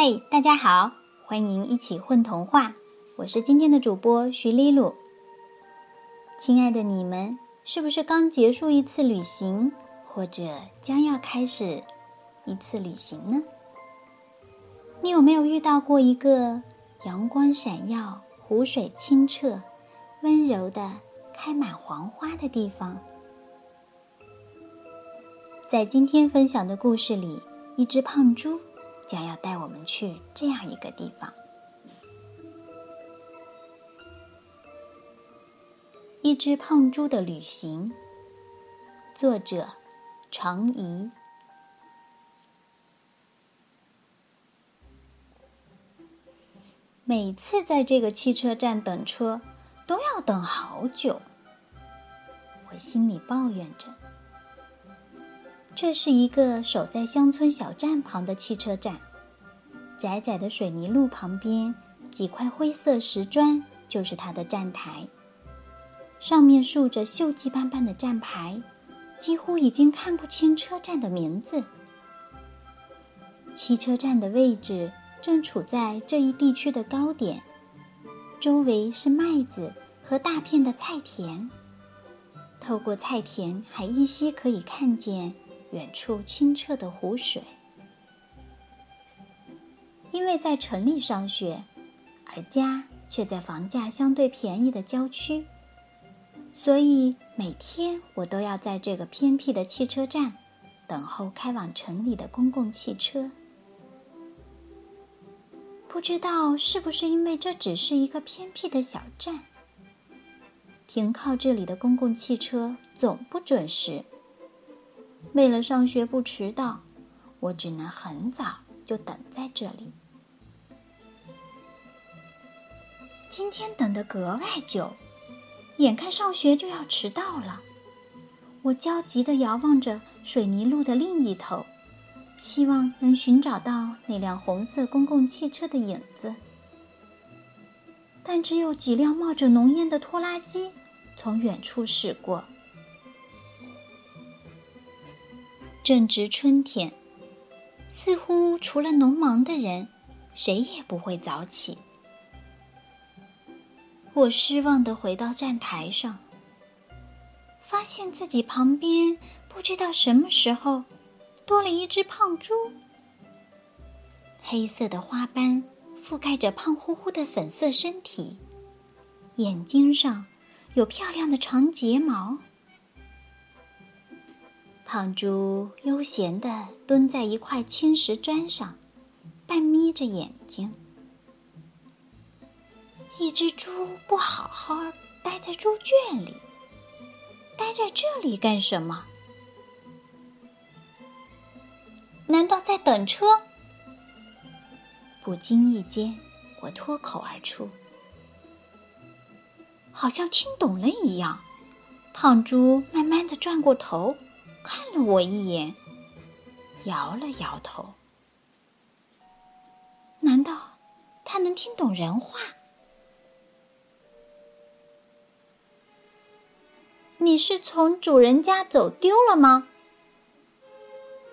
嘿，大家好，欢迎一起混童话。我是今天的主播徐丽露。亲爱的你们，是不是刚结束一次旅行，或者将要开始一次旅行呢？你有没有遇到过一个阳光闪耀、湖水清澈、温柔的开满黄花的地方？在今天分享的故事里，一只胖猪。将要带我们去这样一个地方，《一只胖猪的旅行》，作者常怡。每次在这个汽车站等车，都要等好久，我心里抱怨着。这是一个守在乡村小站旁的汽车站，窄窄的水泥路旁边几块灰色石砖就是它的站台，上面竖着锈迹斑斑的站牌，几乎已经看不清车站的名字。汽车站的位置正处在这一地区的高点，周围是麦子和大片的菜田，透过菜田还依稀可以看见。远处清澈的湖水，因为在城里上学，而家却在房价相对便宜的郊区，所以每天我都要在这个偏僻的汽车站等候开往城里的公共汽车。不知道是不是因为这只是一个偏僻的小站，停靠这里的公共汽车总不准时。为了上学不迟到，我只能很早就等在这里。今天等得格外久，眼看上学就要迟到了，我焦急地遥望着水泥路的另一头，希望能寻找到那辆红色公共汽车的影子。但只有几辆冒着浓烟的拖拉机从远处驶过。正值春天，似乎除了农忙的人，谁也不会早起。我失望地回到站台上，发现自己旁边不知道什么时候多了一只胖猪。黑色的花斑覆盖着胖乎乎的粉色身体，眼睛上有漂亮的长睫毛。胖猪悠闲地蹲在一块青石砖上，半眯着眼睛。一只猪不好好待在猪圈里，待在这里干什么？难道在等车？不经意间，我脱口而出，好像听懂了一样。胖猪慢慢的转过头。看了我一眼，摇了摇头。难道他能听懂人话？你是从主人家走丢了吗？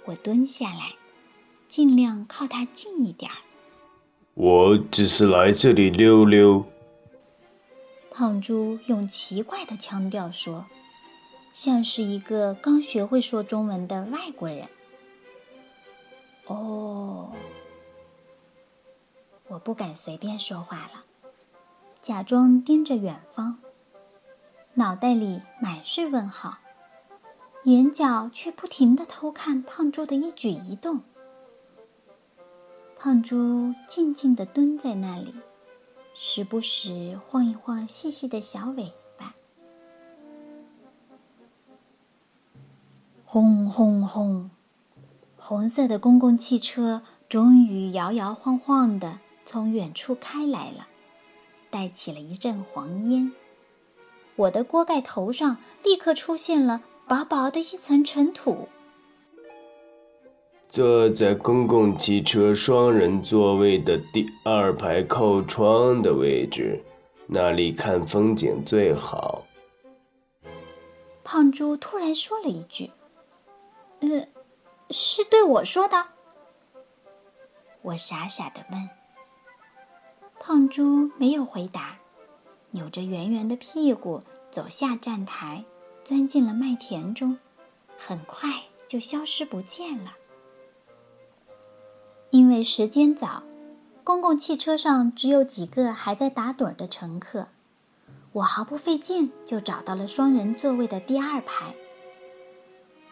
我蹲下来，尽量靠他近一点儿。我只是来这里溜溜。胖猪用奇怪的腔调说。像是一个刚学会说中文的外国人。哦，我不敢随便说话了，假装盯着远方，脑袋里满是问号，眼角却不停的偷看胖猪的一举一动。胖猪静静的蹲在那里，时不时晃一晃细细的小尾。轰轰轰！红色的公共汽车终于摇摇晃晃的从远处开来了，带起了一阵黄烟。我的锅盖头上立刻出现了薄薄的一层尘土。坐在公共汽车双人座位的第二排靠窗的位置，那里看风景最好。胖猪突然说了一句。嗯，是对我说的。我傻傻的问。胖猪没有回答，扭着圆圆的屁股走下站台，钻进了麦田中，很快就消失不见了。因为时间早，公共汽车上只有几个还在打盹的乘客，我毫不费劲就找到了双人座位的第二排。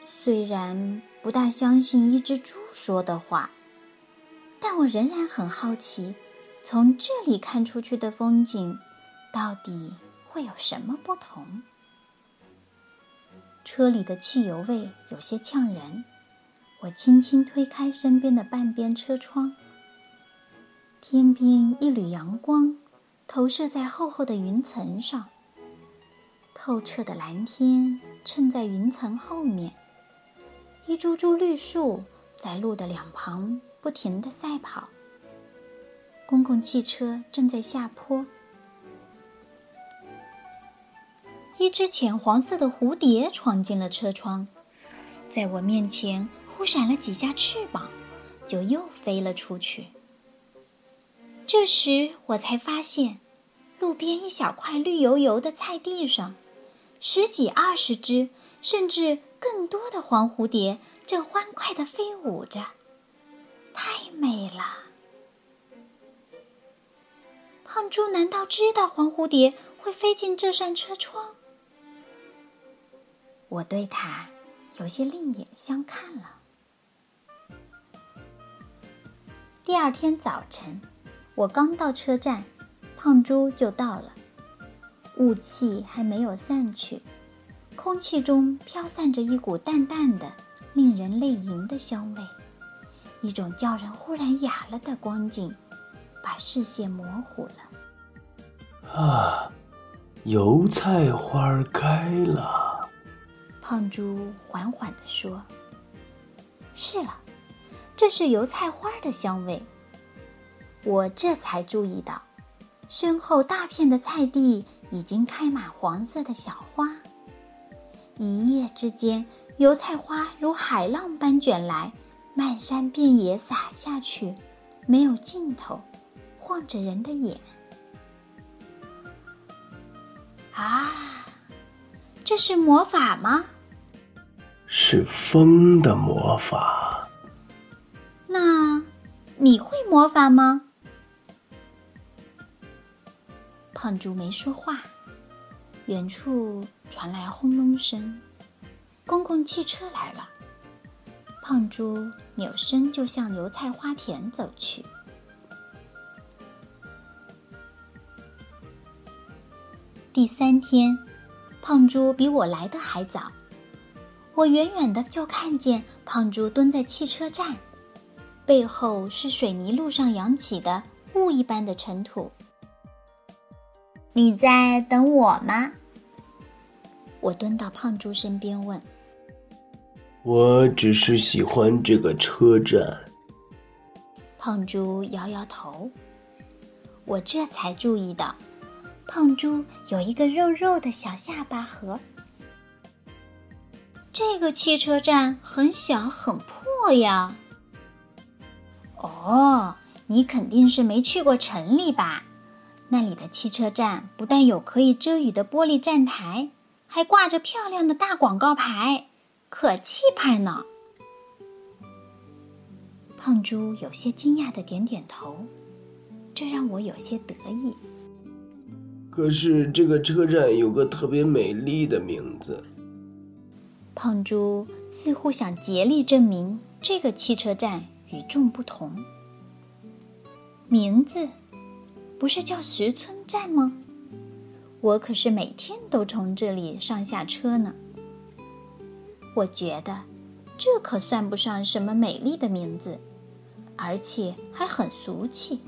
虽然不大相信一只猪说的话，但我仍然很好奇。从这里看出去的风景，到底会有什么不同？车里的汽油味有些呛人，我轻轻推开身边的半边车窗。天边一缕阳光投射在厚厚的云层上，透彻的蓝天衬在云层后面，一株株绿树在路的两旁不停地赛跑。公共汽车正在下坡，一只浅黄色的蝴蝶闯进了车窗，在我面前忽闪了几下翅膀，就又飞了出去。这时我才发现，路边一小块绿油油的菜地上，十几二十只，甚至更多的黄蝴蝶正欢快地飞舞着，太美了。胖猪难道知道黄蝴蝶会飞进这扇车窗？我对他有些另眼相看了。第二天早晨，我刚到车站，胖猪就到了。雾气还没有散去，空气中飘散着一股淡淡的、令人泪盈的香味，一种叫人忽然哑了的光景。把视线模糊了。啊，油菜花开了。胖猪缓缓地说：“是了，这是油菜花的香味。”我这才注意到，身后大片的菜地已经开满黄色的小花。一夜之间，油菜花如海浪般卷来，漫山遍野洒下去，没有尽头。晃着人的眼啊！这是魔法吗？是风的魔法。那你会魔法吗？胖猪没说话。远处传来轰隆声，公共汽车来了。胖猪扭身就向油菜花田走去。第三天，胖猪比我来的还早。我远远的就看见胖猪蹲在汽车站，背后是水泥路上扬起的雾一般的尘土。你在等我吗？我蹲到胖猪身边问。我只是喜欢这个车站。胖猪摇摇头。我这才注意到。胖猪有一个肉肉的小下巴盒。这个汽车站很小很破呀。哦，你肯定是没去过城里吧？那里的汽车站不但有可以遮雨的玻璃站台，还挂着漂亮的大广告牌，可气派呢。胖猪有些惊讶的点点头，这让我有些得意。可是这个车站有个特别美丽的名字。胖猪似乎想竭力证明这个汽车站与众不同。名字不是叫石村站吗？我可是每天都从这里上下车呢。我觉得这可算不上什么美丽的名字，而且还很俗气。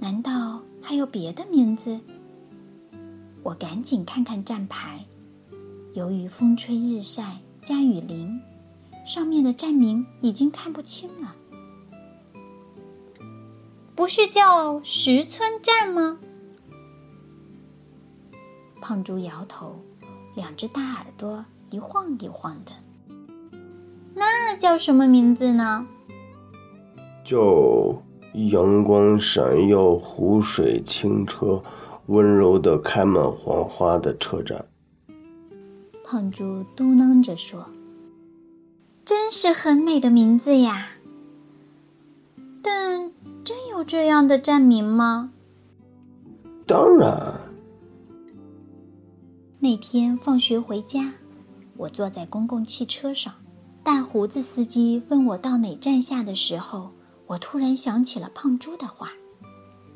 难道还有别的名字？我赶紧看看站牌，由于风吹日晒加雨淋，上面的站名已经看不清了。不是叫石村站吗？胖猪摇头，两只大耳朵一晃一晃的。那叫什么名字呢？叫阳光闪耀，湖水清澈，温柔的开满黄花的车站。胖猪嘟囔着说：“真是很美的名字呀！但真有这样的站名吗？”当然。那天放学回家，我坐在公共汽车上，大胡子司机问我到哪站下的时候，我突然想起了胖猪的话，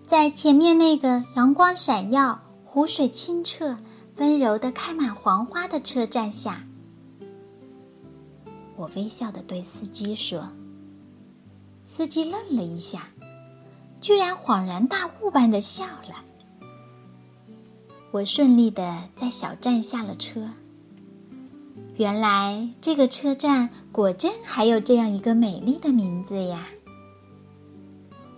在前面那个阳光闪耀、湖水清澈、温柔的开满黄花的车站下。我微笑的对司机说。司机愣了一下，居然恍然大悟般的笑了。我顺利的在小站下了车。原来这个车站果真还有这样一个美丽的名字呀！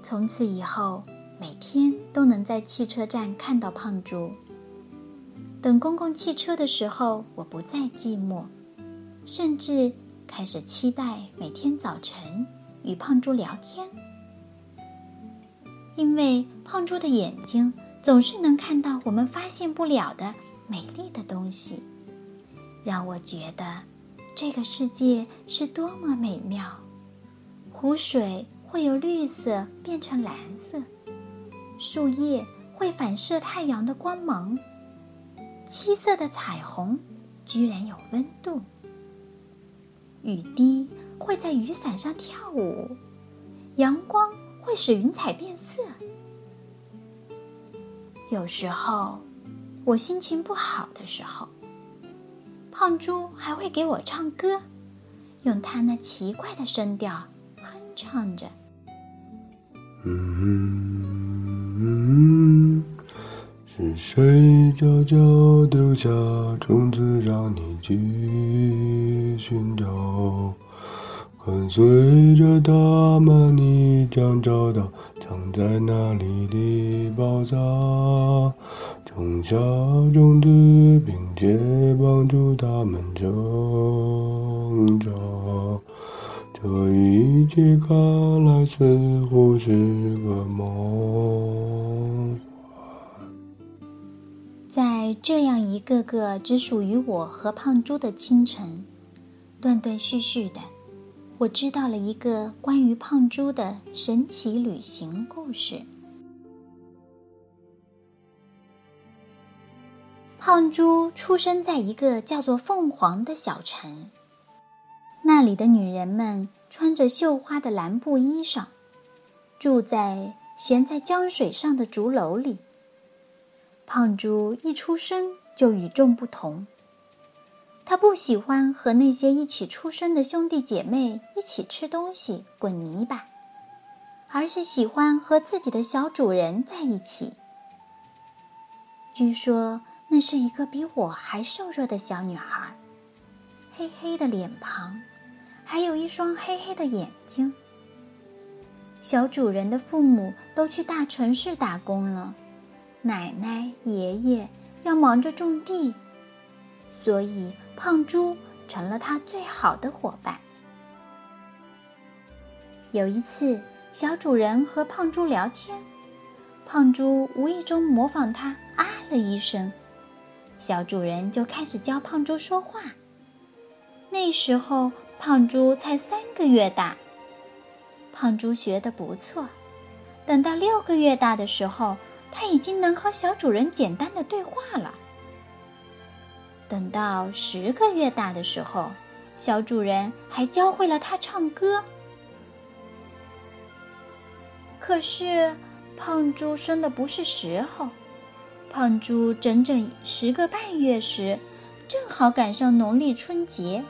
从此以后，每天都能在汽车站看到胖猪。等公共汽车的时候，我不再寂寞，甚至开始期待每天早晨与胖猪聊天，因为胖猪的眼睛。总是能看到我们发现不了的美丽的东西，让我觉得这个世界是多么美妙。湖水会由绿色变成蓝色，树叶会反射太阳的光芒，七色的彩虹居然有温度，雨滴会在雨伞上跳舞，阳光会使云彩变色。有时候，我心情不好的时候，胖猪还会给我唱歌，用他那奇怪的声调哼唱着。嗯，嗯是谁悄悄丢下种子，让你去寻找？跟随着他们，你将找到。藏在哪里的宝藏？从小种子，并且帮助他们成长。这一切看来似乎是个梦。在这样一个个只属于我和胖猪的清晨，断断续续的。我知道了一个关于胖猪的神奇旅行故事。胖猪出生在一个叫做凤凰的小城，那里的女人们穿着绣花的蓝布衣裳，住在悬在江水上的竹楼里。胖猪一出生就与众不同。他不喜欢和那些一起出生的兄弟姐妹一起吃东西、滚泥巴，而是喜欢和自己的小主人在一起。据说那是一个比我还瘦弱的小女孩，黑黑的脸庞，还有一双黑黑的眼睛。小主人的父母都去大城市打工了，奶奶、爷爷要忙着种地。所以，胖猪成了他最好的伙伴。有一次，小主人和胖猪聊天，胖猪无意中模仿他啊了一声，小主人就开始教胖猪说话。那时候，胖猪才三个月大，胖猪学得不错。等到六个月大的时候，他已经能和小主人简单的对话了。等到十个月大的时候，小主人还教会了它唱歌。可是，胖猪生的不是时候。胖猪整整十个半月时，正好赶上农历春节。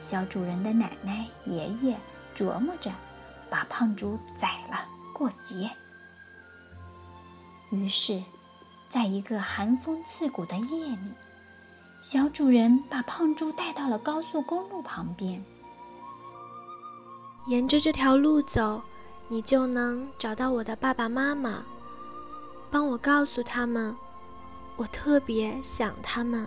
小主人的奶奶、爷爷琢磨着，把胖猪宰了过节。于是，在一个寒风刺骨的夜里。小主人把胖猪带到了高速公路旁边。沿着这条路走，你就能找到我的爸爸妈妈。帮我告诉他们，我特别想他们。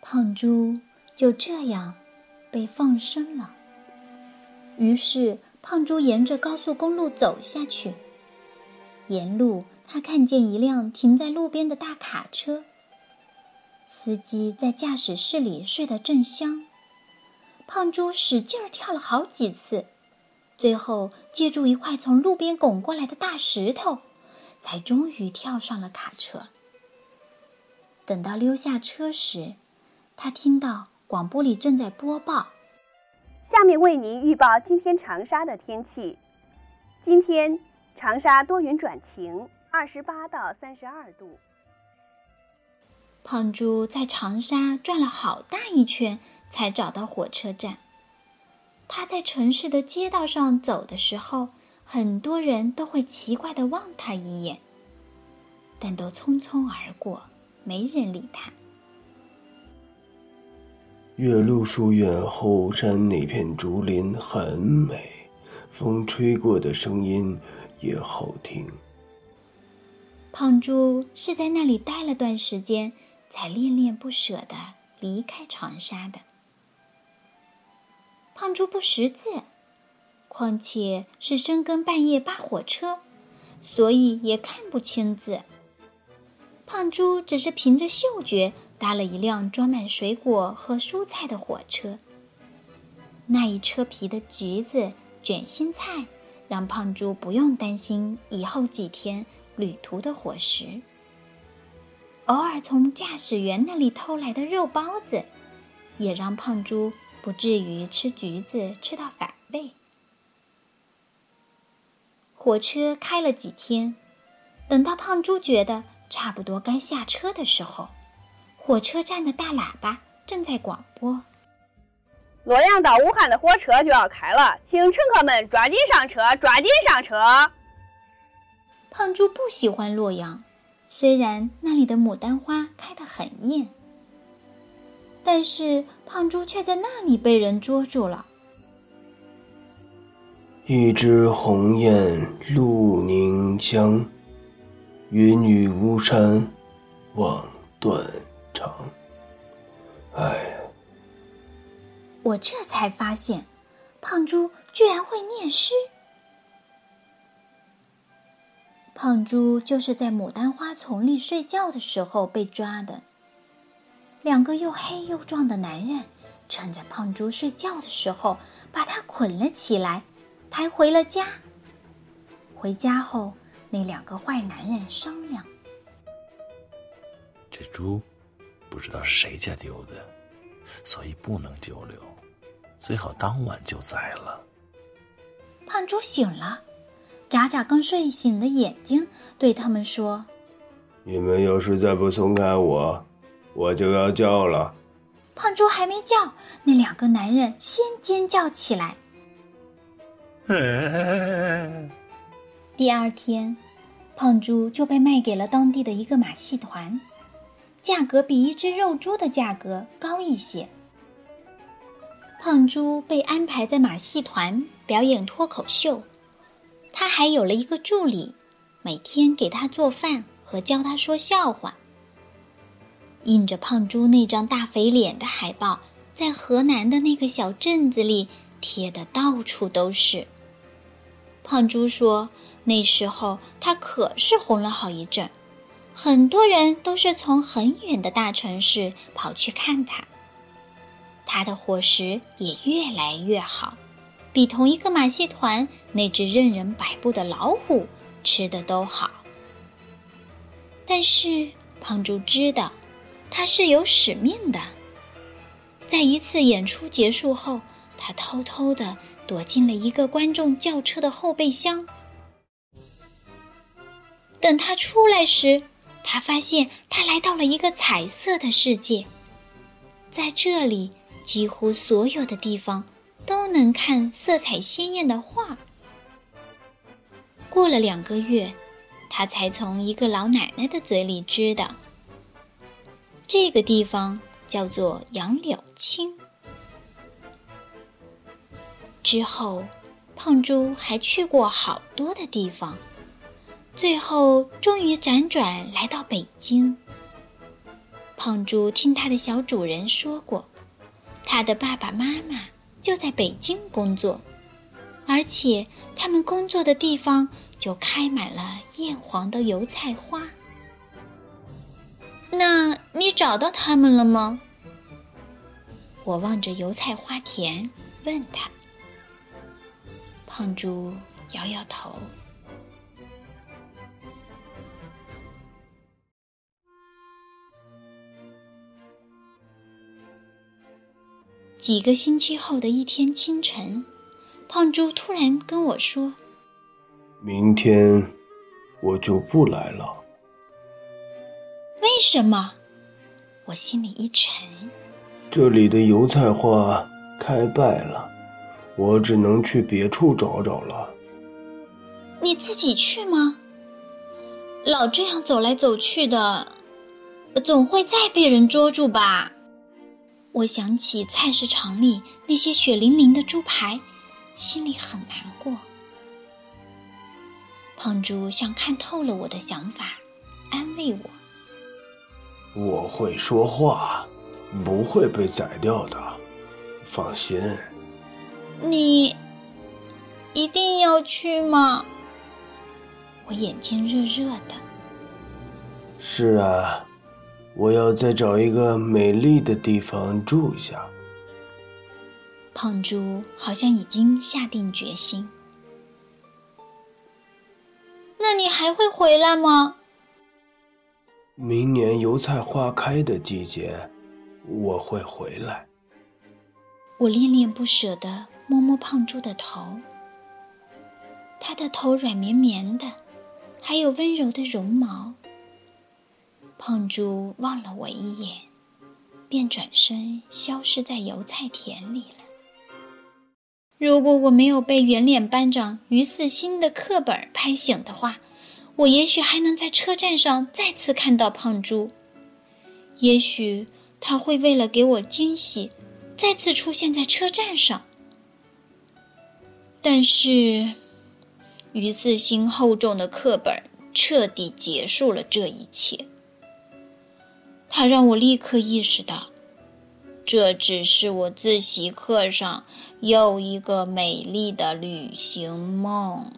胖猪就这样被放生了。于是，胖猪沿着高速公路走下去。沿路，他看见一辆停在路边的大卡车，司机在驾驶室里睡得正香。胖猪使劲儿跳了好几次，最后借助一块从路边拱过来的大石头，才终于跳上了卡车。等到溜下车时，他听到广播里正在播报：“下面为您预报今天长沙的天气。今天长沙多云转晴，二十八到三十二度。”胖猪在长沙转了好大一圈，才找到火车站。他在城市的街道上走的时候，很多人都会奇怪的望他一眼，但都匆匆而过。没人理他。岳麓书院后山那片竹林很美，风吹过的声音也好听。胖猪是在那里待了段时间，才恋恋不舍的离开长沙的。胖猪不识字，况且是深更半夜扒火车，所以也看不清字。胖猪只是凭着嗅觉搭了一辆装满水果和蔬菜的火车。那一车皮的橘子、卷心菜，让胖猪不用担心以后几天旅途的伙食。偶尔从驾驶员那里偷来的肉包子，也让胖猪不至于吃橘子吃到反胃。火车开了几天，等到胖猪觉得。差不多该下车的时候，火车站的大喇叭正在广播：“洛阳到武汉的火车就要开了，请乘客们抓紧上车，抓紧上车。”胖猪不喜欢洛阳，虽然那里的牡丹花开得很艳，但是胖猪却在那里被人捉住了。一枝红艳露凝香。云雨巫山望断肠。哎，我这才发现，胖猪居然会念诗。胖猪就是在牡丹花丛里睡觉的时候被抓的。两个又黑又壮的男人，趁着胖猪睡觉的时候，把他捆了起来，抬回了家。回家后。那两个坏男人商量：“这猪不知道是谁家丢的，所以不能久留，最好当晚就宰了。”胖猪醒了，眨眨刚睡醒的眼睛，对他们说：“你们要是再不松开我，我就要叫了。”胖猪还没叫，那两个男人先尖叫起来。第二天，胖猪就被卖给了当地的一个马戏团，价格比一只肉猪的价格高一些。胖猪被安排在马戏团表演脱口秀，他还有了一个助理，每天给他做饭和教他说笑话。印着胖猪那张大肥脸的海报，在河南的那个小镇子里贴的到处都是。胖猪说。那时候他可是红了好一阵，很多人都是从很远的大城市跑去看他。他的伙食也越来越好，比同一个马戏团那只任人摆布的老虎吃的都好。但是胖猪知道，他是有使命的。在一次演出结束后，他偷偷的躲进了一个观众轿车的后备箱。等他出来时，他发现他来到了一个彩色的世界，在这里，几乎所有的地方都能看色彩鲜艳的画。过了两个月，他才从一个老奶奶的嘴里知道，这个地方叫做杨柳青。之后，胖猪还去过好多的地方。最后，终于辗转来到北京。胖猪听他的小主人说过，他的爸爸妈妈就在北京工作，而且他们工作的地方就开满了艳黄的油菜花。那你找到他们了吗？我望着油菜花田，问他。胖猪摇摇头。几个星期后的一天清晨，胖猪突然跟我说：“明天我就不来了。”为什么？我心里一沉。这里的油菜花开败了，我只能去别处找找了。你自己去吗？老这样走来走去的，总会再被人捉住吧？我想起菜市场里那些血淋淋的猪排，心里很难过。胖猪像看透了我的想法，安慰我：“我会说话，不会被宰掉的，放心。”你一定要去吗？我眼睛热热的。是啊。我要再找一个美丽的地方住下。胖猪好像已经下定决心。那你还会回来吗？明年油菜花开的季节，我会回来。我恋恋不舍地摸摸胖猪的头，它的头软绵绵的，还有温柔的绒毛。胖猪望了我一眼，便转身消失在油菜田里了。如果我没有被圆脸班长于四新的课本拍醒的话，我也许还能在车站上再次看到胖猪。也许他会为了给我惊喜，再次出现在车站上。但是，于四新厚重的课本彻底结束了这一切。他让我立刻意识到，这只是我自习课上又一个美丽的旅行梦。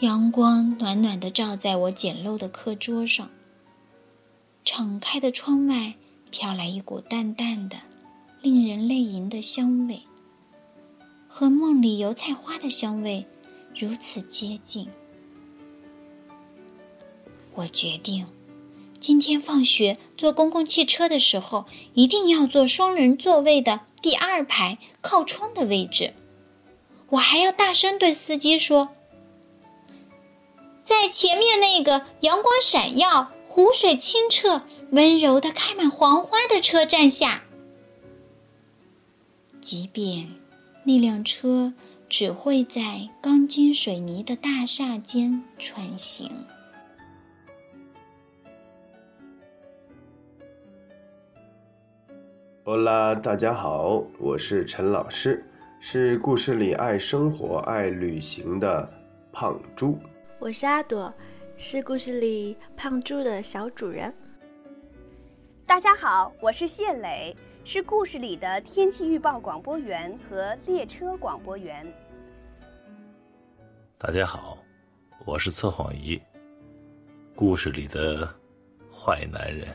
阳光暖暖的照在我简陋的课桌上，敞开的窗外飘来一股淡淡的、令人泪盈的香味，和梦里油菜花的香味如此接近。我决定，今天放学坐公共汽车的时候，一定要坐双人座位的第二排靠窗的位置。我还要大声对司机说：“在前面那个阳光闪耀、湖水清澈、温柔的开满黄花的车站下。”即便那辆车只会在钢筋水泥的大厦间穿行。哈啦，大家好，我是陈老师，是故事里爱生活、爱旅行的胖猪。我是阿朵，是故事里胖猪的小主人。大家好，我是谢磊，是故事里的天气预报广播员和列车广播员。大家好，我是测谎仪，故事里的坏男人。